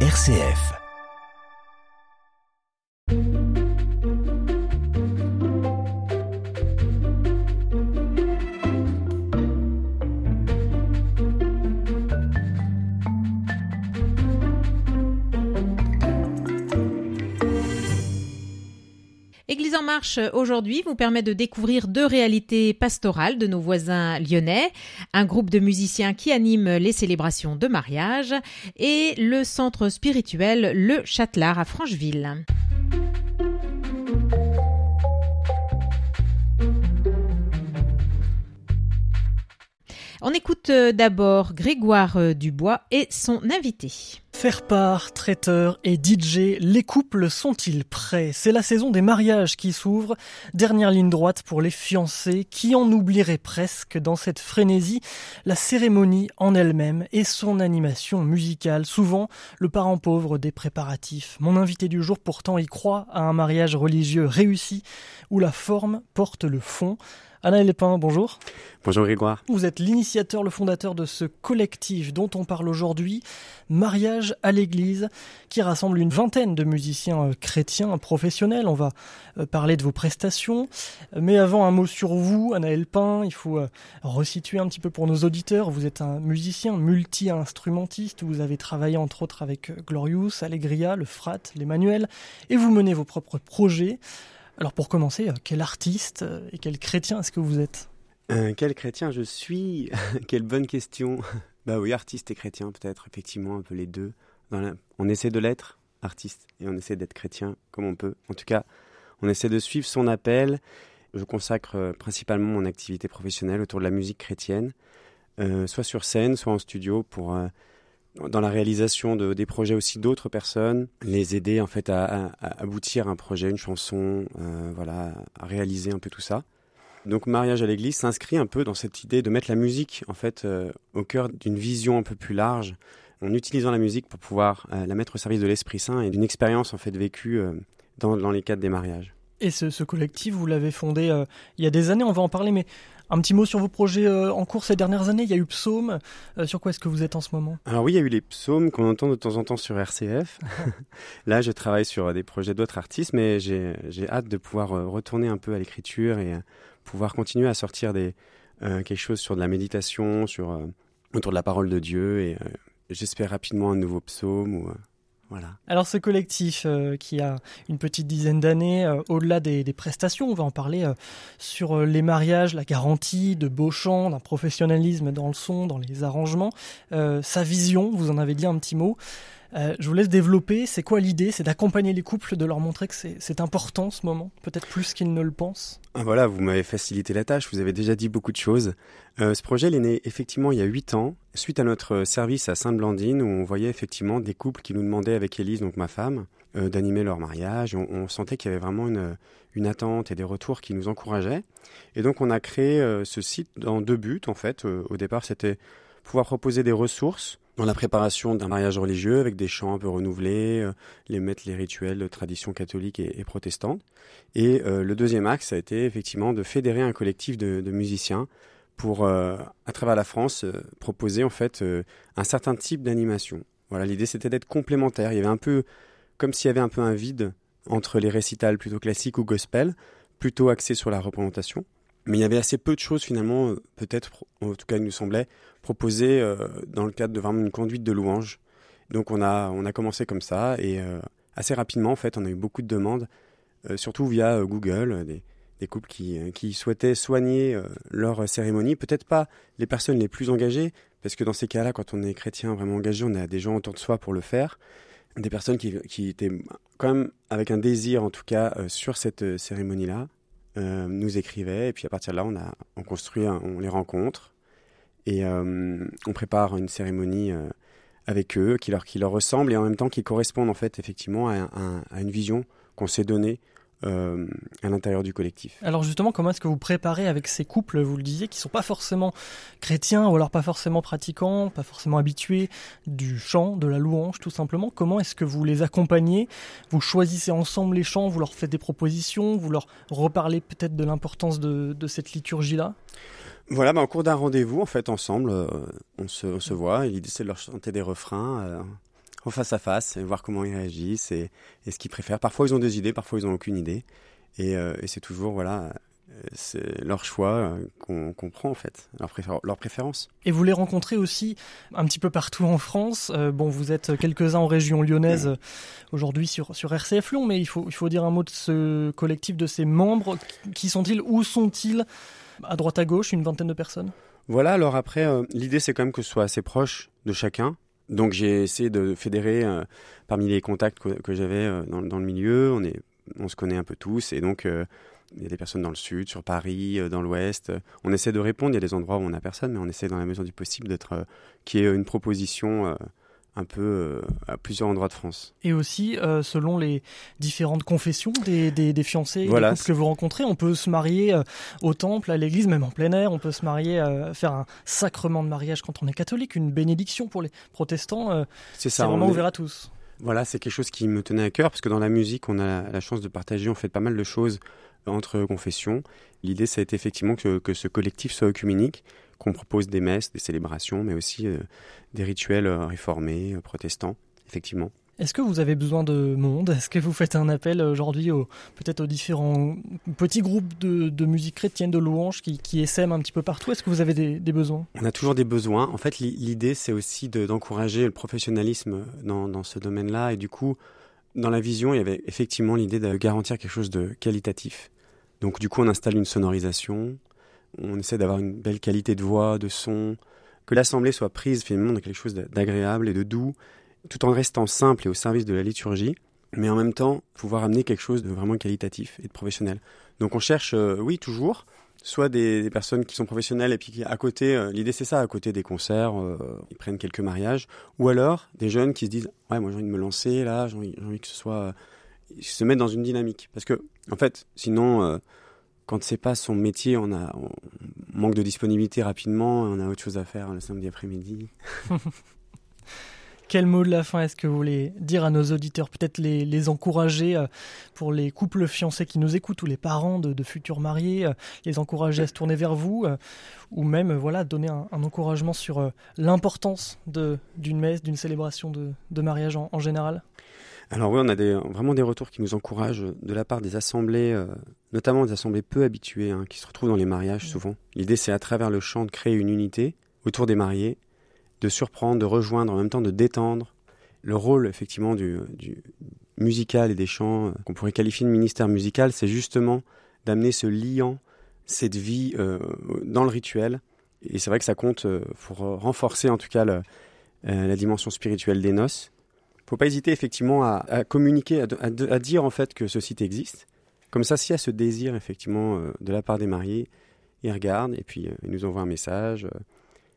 RCF. Église en marche aujourd'hui vous permet de découvrir deux réalités pastorales de nos voisins lyonnais, un groupe de musiciens qui anime les célébrations de mariage et le centre spirituel Le Châtelard à Francheville. On écoute euh, d'abord Grégoire euh, Dubois et son invité. Faire part, traiteur et DJ, les couples sont-ils prêts? C'est la saison des mariages qui s'ouvre. Dernière ligne droite pour les fiancés qui en oublieraient presque dans cette frénésie? La cérémonie en elle-même et son animation musicale. Souvent le parent pauvre des préparatifs. Mon invité du jour pourtant y croit à un mariage religieux réussi où la forme porte le fond. Alain Lépin, bonjour. Bonjour Grégoire. Vous êtes l'initiateur, le fondateur de ce collectif dont on parle aujourd'hui, Mariage à l'église, qui rassemble une vingtaine de musiciens euh, chrétiens professionnels. On va euh, parler de vos prestations. Mais avant, un mot sur vous, Anaël Pin. Il faut euh, resituer un petit peu pour nos auditeurs. Vous êtes un musicien multi-instrumentiste. Vous avez travaillé entre autres avec Glorious, Allegria, le Frat, l'Emmanuel. Et vous menez vos propres projets. Alors pour commencer, euh, quel artiste euh, et quel chrétien est-ce que vous êtes? Euh, Quel chrétien je suis? Quelle bonne question. bah oui, artiste et chrétien peut-être, effectivement, un peu les deux. On essaie de l'être, artiste, et on essaie d'être chrétien comme on peut. En tout cas, on essaie de suivre son appel. Je consacre principalement mon activité professionnelle autour de la musique chrétienne, soit sur scène, soit en studio pour dans la réalisation de, des projets aussi d'autres personnes, les aider en fait à, aboutir à un projet, une chanson, euh, voilà, à réaliser un peu tout ça. Donc mariage à l'église s'inscrit un peu dans cette idée de mettre la musique en fait euh, au cœur d'une vision un peu plus large, en utilisant la musique pour pouvoir euh, la mettre au service de l'Esprit Saint et d'une expérience en fait vécue dans, dans les cadres des mariages. Et ce, ce collectif, vous l'avez fondé il y a des années, on va en parler, mais un petit mot sur vos projets euh, en cours ces dernières années. Il y a eu Psaume. Euh, sur quoi est-ce que vous êtes en ce moment? Alors oui, il y a eu les psaumes qu'on entend de temps en temps sur RCF. Là, je travaille sur des projets d'autres artistes, mais j'ai hâte de pouvoir euh, retourner un peu à l'écriture et pouvoir continuer à sortir des, quelque chose sur de la méditation, sur autour de la parole de Dieu et j'espère rapidement un nouveau psaume ou alors ce collectif euh, qui a une petite dizaine d'années, euh, au-delà des, prestations, on va en parler euh, sur les mariages, la garantie de Beauchamp, d'un professionnalisme dans le son, dans les arrangements, sa vision, vous en avez dit un petit mot. Euh, je vous laisse développer. C'est quoi l'idée? C'est d'accompagner les couples, de leur montrer que c'est important ce moment, peut-être plus qu'ils ne le pensent. Ah, voilà, vous m'avez facilité la tâche. Vous avez déjà dit beaucoup de choses. Euh, ce projet, il est né effectivement il y a huit ans, suite à notre service à Sainte-Blandine, où on voyait effectivement des couples qui nous demandaient avec Élise, donc ma femme, euh, d'animer leur mariage. On, sentait qu'il y avait vraiment une, une, attente et des retours qui nous encourageaient. Et donc, on a créé ce site dans deux buts, en fait. au départ, c'était pouvoir proposer des ressources dans la préparation d'un mariage religieux avec des chants un peu renouvelés, euh, les mettre les rituels de tradition catholique et, protestante. Et euh, le deuxième axe a été effectivement de fédérer un collectif de, musiciens pour, euh, à travers la France, proposer en fait un certain type d'animation. Voilà, l'idée c'était d'être complémentaire. Il y avait un peu comme s'il y avait un peu un vide entre les récitals plutôt classiques ou gospel, plutôt axés sur la représentation. Mais il y avait assez peu de choses finalement, peut-être, en tout cas il nous semblait, proposé euh, dans le cadre de vraiment une conduite de louange. Donc on a, on a commencé comme ça et euh, assez rapidement en fait on a eu beaucoup de demandes, euh, surtout via Google, des, couples qui, qui souhaitaient soigner leur cérémonie. Peut-être pas les personnes les plus engagées, parce que dans ces cas-là, quand on est chrétien vraiment engagé, on a des gens autour de soi pour le faire. Des personnes qui, qui étaient quand même avec un désir en tout cas sur cette cérémonie-là. nous écrivaient et puis à partir de là on a on construit on les rencontre et euh, on prépare une cérémonie euh, avec eux qui leur, qui leur ressemble et en même temps qui correspondent en fait effectivement à, à, une vision qu'on s'est donnée euh, à l'intérieur du collectif. Alors justement, comment est-ce que vous préparez avec ces couples, vous le disiez, qui sont pas forcément chrétiens ou alors pas forcément pratiquants, pas forcément habitués du chant, de la louange, tout simplement? Comment est-ce que vous les accompagnez? Vous choisissez ensemble les chants, vous leur faites des propositions, vous leur reparlez peut-être de l'importance de, de cette liturgie-là? Voilà, bah, en cours d'un rendez-vous, en fait, ensemble, euh, on, se, on, se, voit. Et l'idée, de leur chanter des refrains, euh, en face à face et voir comment ils réagissent et, ce qu'ils préfèrent. Parfois ils ont des idées, parfois ils n'ont aucune idée. Et, et c'est toujours voilà c'est leur choix euh, qu'on comprend prend en fait, leur, leur, préférence. Et vous les rencontrez aussi un petit peu partout en France. Euh, bon, vous êtes quelques-uns en région lyonnaise euh, aujourd'hui sur, sur RCF Lyon, mais il faut, il faut dire un mot de ce collectif, de ses membres. Qui sont-ils? Où sont-ils? À droite, à gauche, une vingtaine de personnes? Voilà, alors après, l'idée c'est quand même que ce soit assez proche de chacun. Donc j'ai essayé de fédérer parmi les contacts que, j'avais dans, dans, le milieu. On, est, on se connaît un peu tous et donc il y a des personnes dans le sud, sur Paris, euh, dans l'ouest. On essaie de répondre. Il y a des endroits où on n'a personne, mais on essaie dans la mesure du possible d'être euh, qui est une proposition euh, un peu à plusieurs endroits de France. Et aussi, selon les différentes confessions des, des, fiancés voilà. que vous rencontrez, on peut se marier au temple, à l'église, même en plein air. On peut se marier, faire un sacrement de mariage quand on est catholique, une bénédiction pour les protestants. c'est ça. vraiment ouvert à tous. Voilà, c'est quelque chose qui me tenait à cœur parce que dans la musique, on a la chance de partager, on fait pas mal de choses entre confessions. L'idée, été effectivement que, ce collectif soit œcuménique, qu'on propose des messes, des célébrations, mais aussi euh, des rituels euh, réformés, euh, protestants, effectivement. Est-ce que vous avez besoin de monde? Est-ce que vous faites un appel aujourd'hui peut-être aux différents petits groupes de, musique chrétienne, de louanges qui, qui essaiment un petit peu partout? Est-ce que vous avez des, besoins? On a toujours des besoins. En fait, l'idée, c'est aussi d'encourager le professionnalisme dans, dans ce domaine-là. Et du coup, dans la vision, il y avait effectivement l'idée de garantir quelque chose de qualitatif. Donc du coup, on installe une sonorisation, on essaie d'avoir une belle qualité de voix, de son, que l'assemblée soit prise finalement dans quelque chose d'agréable et de doux, tout en restant simple et au service de la liturgie, mais en même temps pouvoir amener quelque chose de vraiment qualitatif et de professionnel. Donc on cherche, euh, oui, toujours, soit des, personnes qui sont professionnelles et puis qui, à côté, euh, l'idée c'est ça, à côté des concerts, euh, ils prennent quelques mariages, ou alors des jeunes qui se disent, ouais, moi j'ai envie de me lancer là, j'ai envie, envie, que ce soit se mettre dans une dynamique. Parce que, en fait, sinon, euh, quand c'est pas son métier, on a manque de disponibilité rapidement, on a autre chose à faire le samedi après-midi. Quel mot de la fin est-ce que vous voulez dire à nos auditeurs Peut-être les, encourager euh, pour les couples fiancés qui nous écoutent ou les parents de, futurs mariés, euh, les encourager à se tourner vers vous ou même voilà donner un, encouragement sur l'importance d'une messe, d'une célébration de mariage en général? Alors oui, on a des, vraiment des retours qui nous encouragent de la part des assemblées, euh, notamment des assemblées peu habituées, hein, qui se retrouvent dans les mariages souvent. L'idée, c'est à travers le chant de créer une unité autour des mariés, de surprendre, de rejoindre, en même temps de détendre. Le rôle, effectivement, du, du musical et des chants, euh, qu'on pourrait qualifier de ministère musical, c'est justement d'amener ce liant, cette vie euh, dans le rituel. Et c'est vrai que ça compte pour renforcer en tout cas la dimension spirituelle des noces faut pas hésiter effectivement à, communiquer, à, dire en fait que ce site existe. Comme ça, s'il y a ce désir effectivement euh, de la part des mariés, ils regardent et puis euh, ils nous envoient un message.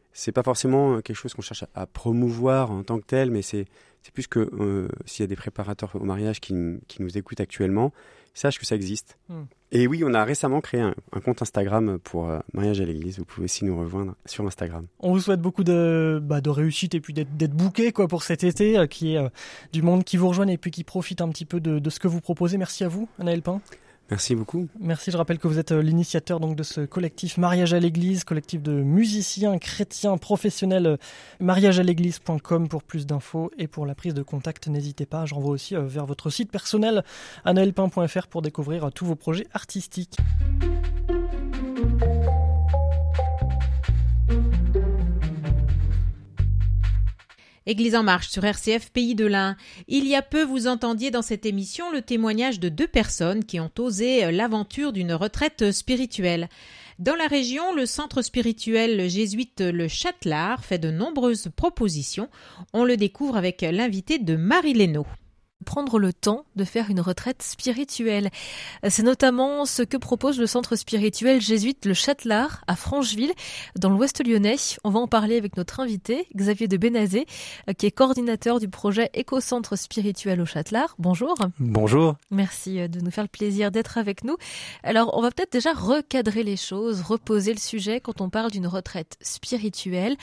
Euh. C'est pas forcément quelque chose qu'on cherche à, promouvoir en tant que tel, mais c'est plus que s'il y a des préparateurs au mariage qui, qui nous écoutent actuellement, sache que ça existe. Hmm. Et oui, on a récemment créé un, compte Instagram pour euh, Mariage à l'église. Vous pouvez aussi nous rejoindre sur Instagram. On vous souhaite beaucoup de, bah, de réussite et puis d'être bouqué quoi, pour cet été, euh, qui est euh, du monde qui vous rejoigne et puis qui profite un petit peu de, de ce que vous proposez. Merci à vous, Anaël Pain. Merci beaucoup. Merci, je rappelle que vous êtes euh, l'initiateur donc de ce collectif Mariage à l'église, collectif de musiciens chrétiens professionnels euh, mariagealéglise.com pour plus d'infos et pour la prise de contact, n'hésitez pas, je renvoie aussi euh, vers votre site personnel anaelpin.fr pour découvrir tous vos projets artistiques. Église en marche sur RCF Pays de l'Ain. Il y a peu, vous entendiez dans cette émission le témoignage de deux personnes qui ont osé l'aventure d'une retraite spirituelle. Dans la région, le centre spirituel jésuite Le Châtelard fait de nombreuses propositions. On le découvre avec l'invité de Marie Lénaud prendre le temps de faire une retraite spirituelle. C'est notamment ce que propose le centre spirituel jésuite Le Châtelard à Francheville, dans l'ouest lyonnais. On va en parler avec notre invité, Xavier de Bénazé, qui est coordinateur du projet Éco-Centre spirituel au Châtelard. Bonjour. Bonjour. Merci de nous faire le plaisir d'être avec nous. Alors, on va peut-être déjà recadrer les choses, reposer le sujet quand on parle d'une retraite spirituelle.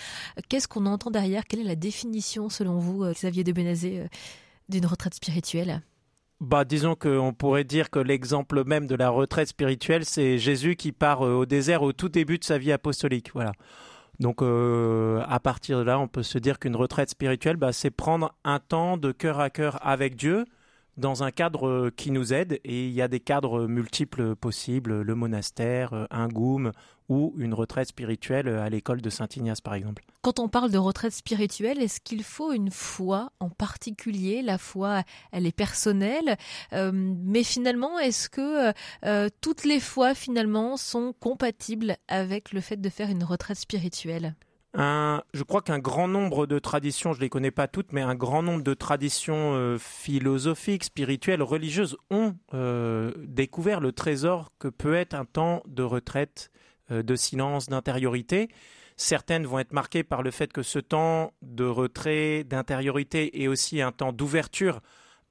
Qu'est-ce qu'on entend derrière? Quelle est la définition, selon vous, Xavier de Bénazé d'une retraite spirituelle bah, disons qu'on pourrait dire que l'exemple même de la retraite spirituelle, c'est Jésus qui part euh, au désert au tout début de sa vie apostolique. Voilà. Donc à partir de là, on peut se dire qu'une retraite spirituelle, bah, c'est prendre un temps de cœur à cœur avec Dieu dans un cadre qui nous aide et il y a des cadres multiples possibles, le monastère, un goum ou une retraite spirituelle à l'école de Saint-Ignace par exemple. Quand on parle de retraite spirituelle, est-ce qu'il faut une foi en particulier? La foi, elle est personnelle, euh, mais finalement, est-ce que euh, toutes les foi finalement sont compatibles avec le fait de faire une retraite spirituelle? Je crois qu'un grand nombre de traditions, je ne les connais pas toutes, mais un grand nombre de traditions euh, philosophiques, spirituelles, religieuses ont découvert le trésor que peut être un temps de retraite, de silence, d'intériorité. Certaines vont être marquées par le fait que ce temps de retrait, d'intériorité est aussi un temps d'ouverture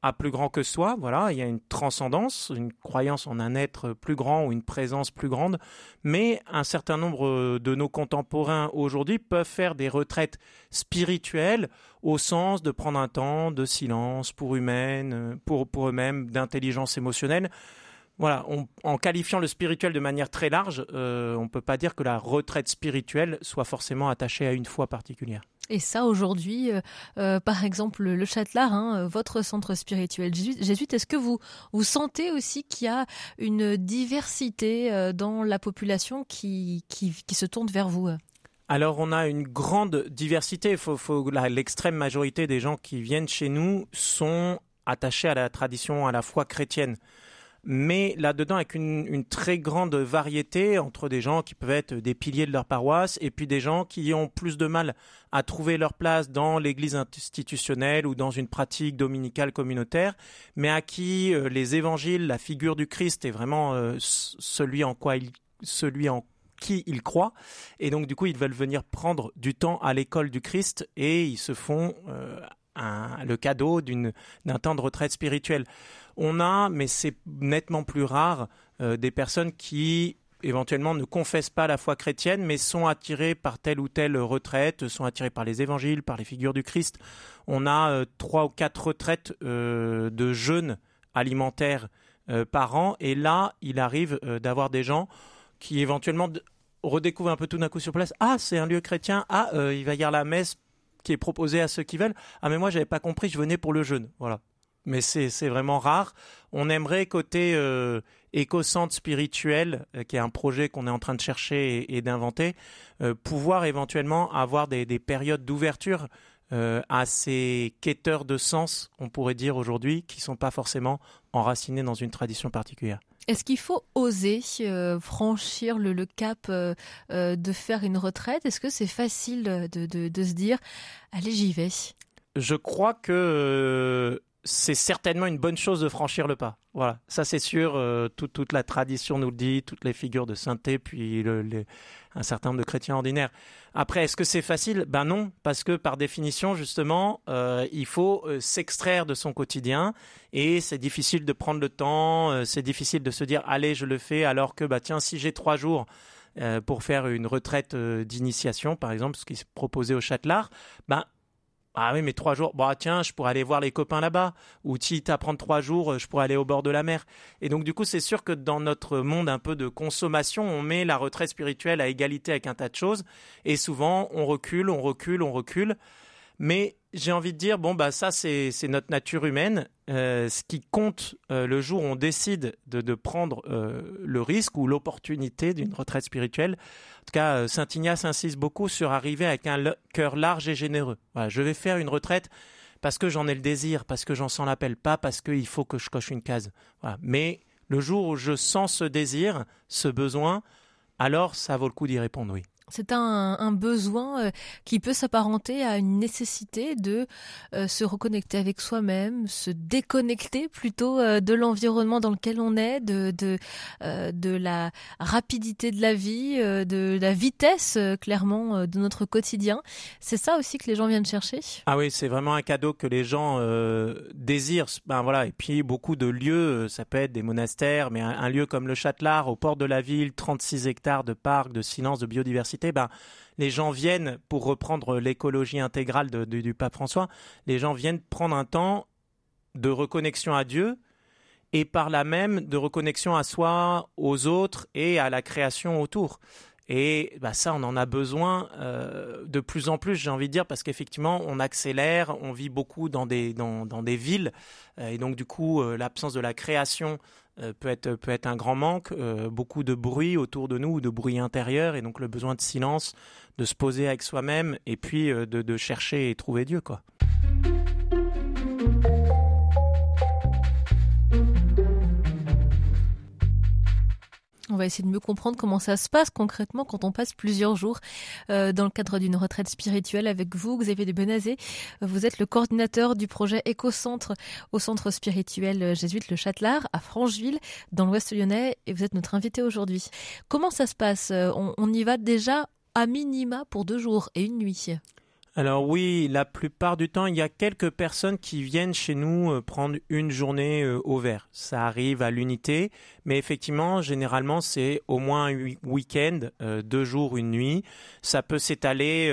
à plus grand que soi. Voilà, il y a une transcendance, une croyance en un être plus grand ou une présence plus grande. Mais un certain nombre de nos contemporains aujourd'hui peuvent faire des retraites spirituelles au sens de prendre un temps de silence pour humaine, pour eux-mêmes, d'intelligence émotionnelle voilà, en qualifiant le spirituel de manière très large, euh, on ne peut pas dire que la retraite spirituelle soit forcément attachée à une foi particulière. Et ça, aujourd'hui, euh, euh, par exemple, le Châtelard, hein, votre centre spirituel jésuite, est-ce que vous, vous sentez aussi qu'il y a une diversité dans la population qui, qui, se tourne vers vous alors on a une grande diversité. Faut, faut, l'extrême majorité des gens qui viennent chez nous sont attachés à la tradition, à la foi chrétienne mais là-dedans avec une, très grande variété entre des gens qui peuvent être des piliers de leur paroisse et puis des gens qui ont plus de mal à trouver leur place dans l'église institutionnelle ou dans une pratique dominicale communautaire, mais à qui euh, les évangiles, la figure du Christ est vraiment euh, celui en quoi celui en qui ils croient et donc du coup ils veulent venir prendre du temps à l'école du Christ et ils se font euh, le cadeau d'un temps de retraite spirituelle. On a, mais c'est nettement plus rare, euh, des personnes qui éventuellement ne confessent pas la foi chrétienne, mais sont attirées par telle ou telle retraite, sont attirées par les évangiles, par les figures du Christ. On a euh, trois ou quatre retraites euh, de jeûne alimentaire par an, et là, il arrive d'avoir des gens qui éventuellement redécouvrent un peu tout d'un coup sur place. Ah, c'est un lieu chrétien. Ah, il va y avoir la messe qui est proposée à ceux qui veulent. Ah, mais moi, j'avais pas compris, je venais pour le jeûne. Voilà mais c'est vraiment rare. On aimerait côté euh, éco-centre spirituel, euh, qui est un projet qu'on est en train de chercher et, d'inventer, euh, pouvoir éventuellement avoir des périodes d'ouverture euh, à ces quêteurs de sens, on pourrait dire aujourd'hui, qui sont pas forcément enracinés dans une tradition particulière. Est-ce qu'il faut oser franchir le, le cap de faire une retraite? Est-ce que c'est facile de, de, de, se dire, allez, j'y vais? Je crois que c'est certainement une bonne chose de franchir le pas. Voilà, ça c'est sûr. Euh, toute, la tradition nous le dit, toutes les figures de sainteté, puis un certain nombre de chrétiens ordinaires. Après, est-ce que c'est facile? Ben non, parce que par définition, justement, euh, il faut euh, s'extraire de son quotidien et c'est difficile de prendre le temps. c'est difficile de se dire allez, je le fais, alors que bah tiens, si j'ai trois jours. pour faire une retraite d'initiation, par exemple, ce qui est proposé au Châtelard, ben ah oui, mais trois jours, bah tiens, je pourrais aller voir les copains là-bas. Ou si prendre trois jours, je pourrais aller au bord de la mer. Et donc du coup, c'est sûr que dans notre monde un peu de consommation, on met la retraite spirituelle à égalité avec un tas de choses. Et souvent, on recule, on recule, on recule. Mais j'ai envie de dire, bon, bah ça, c'est notre nature humaine. Euh, ce qui compte euh, le jour où on décide de, prendre euh, le risque ou l'opportunité d'une retraite spirituelle. En tout cas, Saint Ignace insiste beaucoup sur arriver avec un cœur large et généreux. Je vais faire une retraite parce que j'en ai le désir, parce que j'en sens l'appel, pas parce qu'il faut que je coche une case. Mais le jour où je sens ce désir, ce besoin, alors ça vaut le coup d'y répondre, oui. C'est un, besoin euh, qui peut s'apparenter à une nécessité de euh, se reconnecter avec soi-même, se déconnecter plutôt euh, de l'environnement dans lequel on est, de de, de la rapidité de la vie, de la vitesse clairement de notre quotidien. C'est ça aussi que les gens viennent chercher? Ah oui, c'est vraiment un cadeau que les gens désirent. Ben voilà, et puis beaucoup de lieux, ça peut être des monastères, mais un, un lieu comme le Châtelard, au port de la ville, 36 hectares de parcs, de silence, de biodiversité ben, les gens viennent, pour reprendre l'écologie intégrale du pape François, les gens viennent prendre un temps de reconnexion à Dieu et par là même de reconnexion à soi, aux autres et à la création autour. Et bah, ça, on en a besoin euh, de plus en plus, j'ai envie de dire, parce qu'effectivement, on accélère, on vit beaucoup dans des, dans, dans des villes, et donc du coup, euh, l'absence de la création peut, être, peut être un grand manque, beaucoup de bruit autour de nous, de bruit intérieur, et donc le besoin de silence, de se poser avec soi-même, et puis de, de chercher et trouver Dieu, quoi. On va essayer de mieux comprendre comment ça se passe concrètement quand on passe plusieurs jours euh, dans le cadre d'une retraite spirituelle avec vous, Xavier de Benazé. Vous êtes le coordinateur du projet Éco-Centre au centre spirituel jésuite Le Châtelard à Francheville, dans l'ouest lyonnais, et vous êtes notre invité aujourd'hui. Comment ça se passe? On, on y va déjà à minima pour deux jours et une nuit? Alors oui, la plupart du temps, il y a quelques personnes qui viennent chez nous euh, prendre une journée euh, au vert. Ça arrive à l'unité, mais effectivement, généralement, c'est au moins un week-end, euh, deux jours, une nuit. Ça peut s'étaler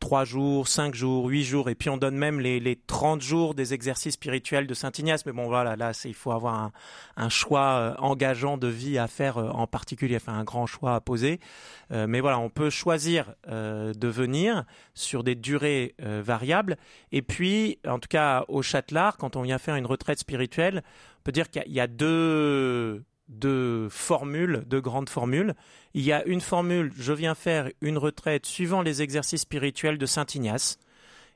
trois jours, cinq jours, huit jours, et puis on donne même les, les 30 jours des exercices spirituels de Saint Ignace. Mais bon, voilà, là, il faut avoir un, un choix euh, engageant de vie à faire euh, en particulier, enfin un grand choix à poser. Euh, mais voilà, on peut choisir de venir sur des durées variables. Et puis, en tout cas, au Châtelard, quand on vient faire une retraite spirituelle, on peut dire qu'il y a deux de formules, de grandes formules. Il y a une formule, je viens faire une retraite suivant les exercices spirituels de Saint Ignace.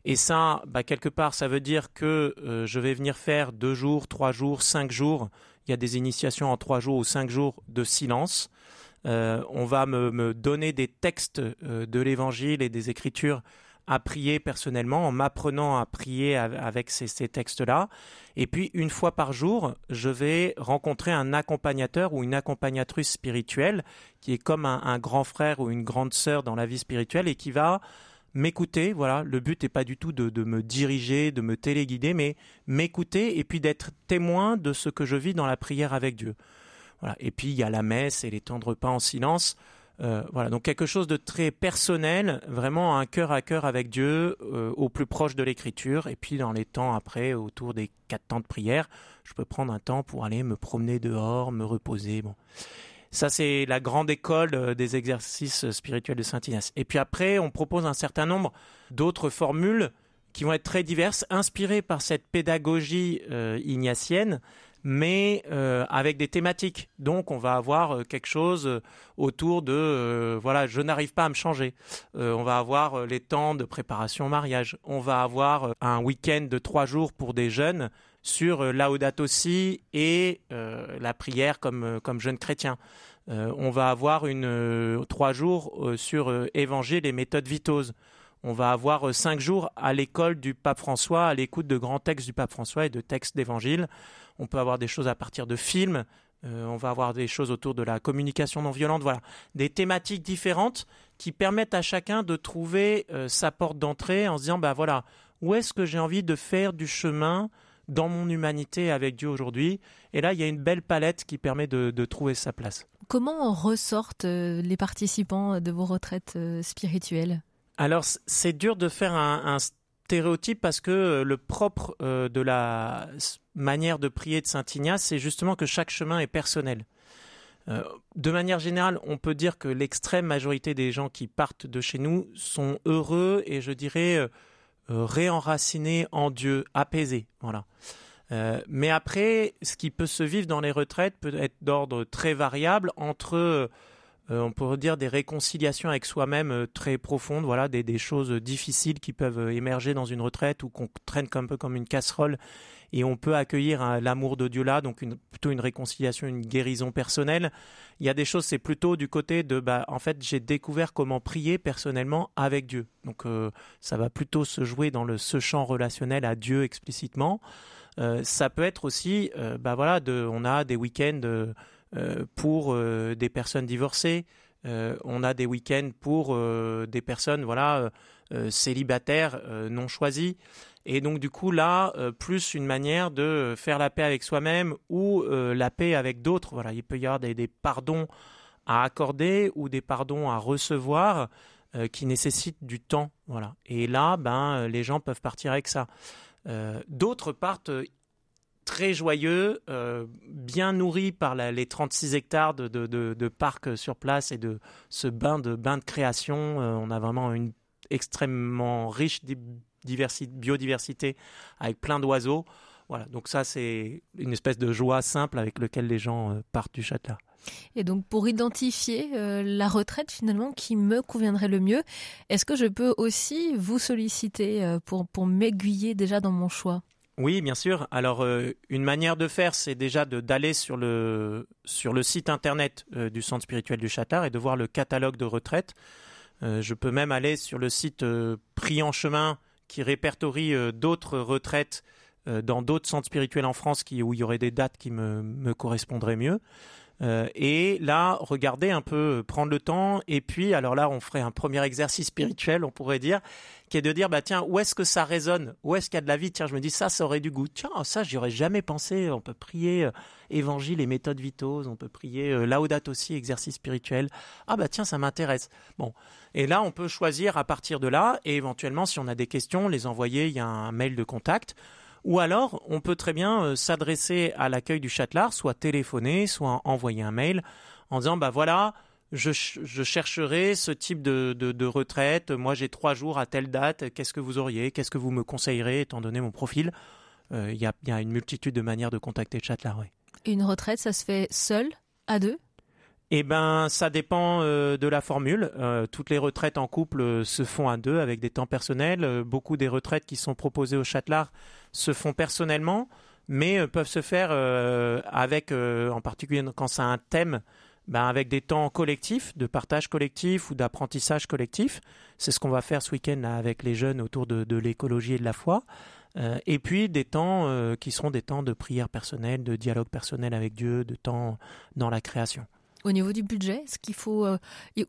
Et ça, bah, quelque part, ça veut dire que euh, je vais venir faire deux jours, trois jours, cinq jours. Il y a des initiations en trois jours ou cinq jours de silence. Euh, on va me, donner des textes euh, de l'Évangile et des Écritures à prier personnellement, en m'apprenant à prier avec ces, textes-là. Et puis, une fois par jour, je vais rencontrer un accompagnateur ou une accompagnatrice spirituelle qui est comme un, grand frère ou une grande sœur dans la vie spirituelle et qui va m'écouter. Voilà, le but n'est pas du tout de, me diriger, de me téléguider, mais m'écouter et puis d'être témoin de ce que je vis dans la prière avec Dieu. Voilà. Et puis il y a la messe et les temps de repas en silence. Euh, voilà, donc quelque chose de très personnel, vraiment un cœur à cœur avec Dieu, euh, au plus proche de l'écriture. Et puis dans les temps après, autour des quatre temps de prière, je peux prendre un temps pour aller me promener dehors, me reposer. Bon. Ça, c'est la grande école euh, des exercices spirituels de Saint Ignace. Et puis après, on propose un certain nombre d'autres formules qui vont être très diverses, inspirées par cette pédagogie ignatienne, mais euh, avec des thématiques. Donc on va avoir euh, quelque chose euh, autour de voilà, je n'arrive pas à me changer. on va avoir les temps de préparation au mariage. On va avoir un week-end de trois jours pour des jeunes sur Laudato Si et la prière comme comme jeune chrétien. on va avoir une trois jours sur Évangile et méthodes vitoses on va avoir cinq jours à l'école du pape François, à l'écoute de grands textes du pape François et de textes d'évangile. On peut avoir des choses à partir de films. Euh, on va avoir des choses autour de la communication non violente. Voilà, des thématiques différentes qui permettent à chacun de trouver euh, sa porte d'entrée en se disant, bah voilà, où est-ce que j'ai envie de faire du chemin dans mon humanité avec Dieu aujourd'hui? Et là, il y a une belle palette qui permet de, trouver sa place. Comment ressortent euh, les participants de vos retraites spirituelles? Alors, c'est dur de faire un, stéréotype parce que le propre de la manière de prier de Saint Ignace, c'est justement que chaque chemin est personnel. Euh, de manière générale, on peut dire que l'extrême majorité des gens qui partent de chez nous sont heureux et je dirais euh, euh, réenracinés en Dieu, apaisés. Voilà. mais après, ce qui peut se vivre dans les retraites peut être d'ordre très variable entre on pourrait dire des réconciliations avec soi-même très profondes, voilà, des, choses difficiles qui peuvent émerger dans une retraite ou qu'on traîne un peu comme une casserole et on peut accueillir l'amour de Dieu là, donc plutôt une réconciliation, une guérison personnelle. Il y a des choses, c'est plutôt du côté de, bah, en fait, j'ai découvert comment prier personnellement avec Dieu. Donc euh, ça va plutôt se jouer dans le, ce champ relationnel à Dieu explicitement. Euh, ça peut être aussi, euh, bah voilà, on a des week-ends pour des personnes divorcées. on a des week-ends pour des personnes voilà célibataires non choisies. Et donc du coup là, euh, plus une manière de faire la paix avec soi-même ou euh, la paix avec d'autres. Voilà, il peut y avoir des, pardons à accorder ou des pardons à recevoir euh, qui nécessitent du temps. Voilà. Et là, ben les gens peuvent partir avec ça. d'autres partent très joyeux, bien nourri par les 36 hectares de, de, parcs sur place et de ce bain de, de création. on a vraiment une extrêmement riche biodiversité avec plein d'oiseaux. Voilà, donc ça c'est une espèce de joie simple avec lequel les gens euh, partent du château. Et donc pour identifier euh, la retraite finalement qui me conviendrait le mieux, est-ce que je peux aussi vous solliciter euh, pour, pour m'aiguiller déjà dans mon choix? Oui, bien sûr. Alors, une manière de faire, c'est déjà d'aller sur le, sur le site internet du Centre spirituel du Châtard et de voir le catalogue de retraite. je peux même aller sur le site Prix en chemin qui répertorie d'autres retraites euh, dans d'autres centres spirituels en France où il y aurait des dates qui me, me correspondraient mieux. Euh, et là, regardez un peu, prendre le temps. Et puis, alors là, on ferait un premier exercice spirituel, on pourrait dire, qui est de dire, bah tiens, où est-ce que ça résonne? Où est-ce qu'il y a de la vie? Tiens, je me dis, ça, ça aurait du goût. Tiens, ça, j'y aurais jamais pensé. On peut prier euh, Évangile et méthodes vitoses. On peut prier euh, Laudate aussi, exercice spirituel. Ah bah tiens, ça m'intéresse. Bon. Et là, on peut choisir à partir de là. Et éventuellement, si on a des questions, les envoyer. Il y a un mail de contact. Ou alors, on peut très bien euh, s'adresser à l'accueil du Châtelard, soit téléphoner, soit envoyer un mail en disant, bah voilà, je, chercherai ce type de, retraite. Moi, j'ai trois jours à telle date. Qu'est-ce que vous auriez? Qu'est-ce que vous me conseillerez, étant donné mon profil? Euh, Il y, a, une multitude de manières de contacter le Châtelard. Oui. Une retraite, ça se fait seul, à deux? Eh ben, ça dépend euh, de la formule. toutes les retraites en couple se font à deux avec des temps personnels. beaucoup des retraites qui sont proposées au Châtelard se font personnellement, mais euh, peuvent se faire euh, avec, euh, en particulier quand c'est un thème, ben avec des temps collectifs, de partage collectif ou d'apprentissage collectif. C'est ce qu'on va faire ce week-end avec les jeunes autour de, l'écologie et de la foi. et puis des temps qui seront des temps de prière personnelle, de dialogue personnel avec Dieu, de temps dans la création. Au niveau du budget, euh,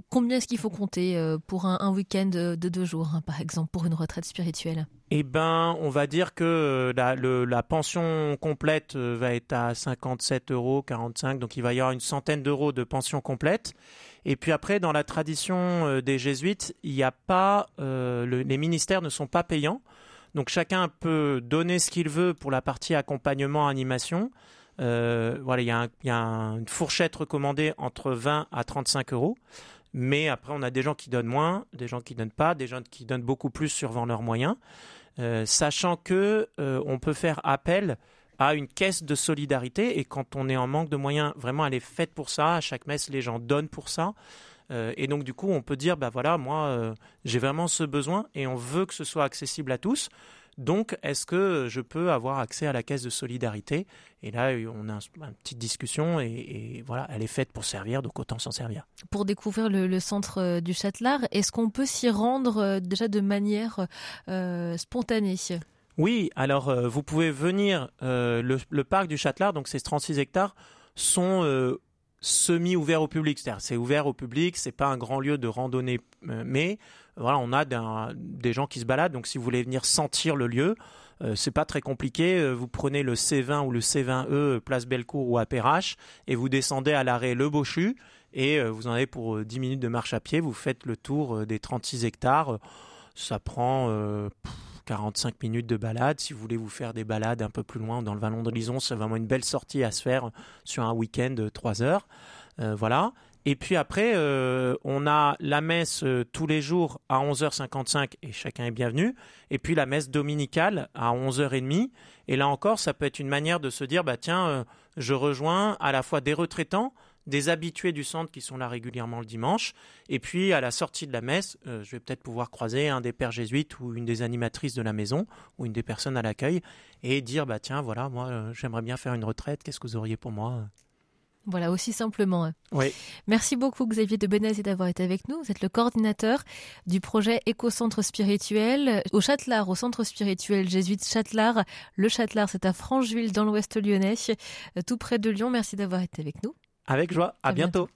combien est-ce qu'il faut compter euh, pour un, week-end de deux jours, hein, par exemple, pour une retraite spirituelle? Eh ben, on va dire que euh, la, pension complète va être à 57 euros, 45, donc il va y avoir une centaine d'euros de pension complète. Et puis après, dans la tradition des jésuites, il n'y a pas, les ministères ne sont pas payants. Donc chacun peut donner ce qu'il veut pour la partie accompagnement, animation. Euh, voilà, il y a, une fourchette recommandée entre 20 à 35 euros. Mais après, on a des gens qui donnent moins, des gens qui donnent pas, des gens qui donnent beaucoup plus survant leurs moyens, euh, sachant que euh, on peut faire appel à une caisse de solidarité et quand on est en manque de moyens, vraiment, elle est faite pour ça. À chaque messe, les gens donnent pour ça. et donc, du coup, on peut dire, bah voilà, moi, j'ai vraiment ce besoin et on veut que ce soit accessible à tous. Donc, est-ce que je peux avoir accès à la caisse de solidarité? Et là, on a une petite discussion et, voilà, elle est faite pour servir, donc autant s'en servir. Pour découvrir le, centre euh, du Châtelard, est-ce qu'on peut s'y rendre euh, déjà de manière euh, spontanée? Oui, alors vous pouvez venir, le, parc du Châtelard, donc ces 36 hectares, sont semi ouverts au public. C'est-à-dire c'est ouvert au public, c'est pas un grand lieu de randonnée, mais voilà, on a des gens qui se baladent. Donc, si vous voulez venir sentir le lieu, euh, c'est pas très compliqué. Euh, vous prenez le C20 ou le C20E Place Bellecour ou à Perrache et vous descendez à l'arrêt Le Bochu et euh, vous en avez pour 10 minutes de marche à pied. Vous faites le tour des 36 hectares. Ça prend 45 minutes de balade. Si vous voulez vous faire des balades un peu plus loin dans le Vallon de Lison, c'est vraiment une belle sortie à se faire sur un week-end de 3 heures. voilà. Et puis après, euh, on a la messe euh, tous les jours à 11h55 et chacun est bienvenu. Et puis la messe dominicale à 11h30. Et là encore, ça peut être une manière de se dire, bah tiens, euh, je rejoins à la fois des retraitants, des habitués du centre qui sont là régulièrement le dimanche. Et puis à la sortie de la messe, je vais peut-être pouvoir croiser un des pères jésuites ou une des animatrices de la maison ou une des personnes à l'accueil et dire, bah tiens, voilà, moi j'aimerais bien faire une retraite, qu'est-ce que vous auriez pour moi? Voilà, aussi simplement. Hein. Oui. Merci beaucoup Xavier de Benazé d'avoir été avec nous. Vous êtes le coordinateur du projet Éco-Centre Spirituel au Châtelard, au Centre Spirituel Jésuite Châtelard. Le Châtelard, c'est à Francheville dans l'Ouest lyonnais, euh, tout près de Lyon. Merci d'avoir été avec nous. Avec joie. À, bientôt.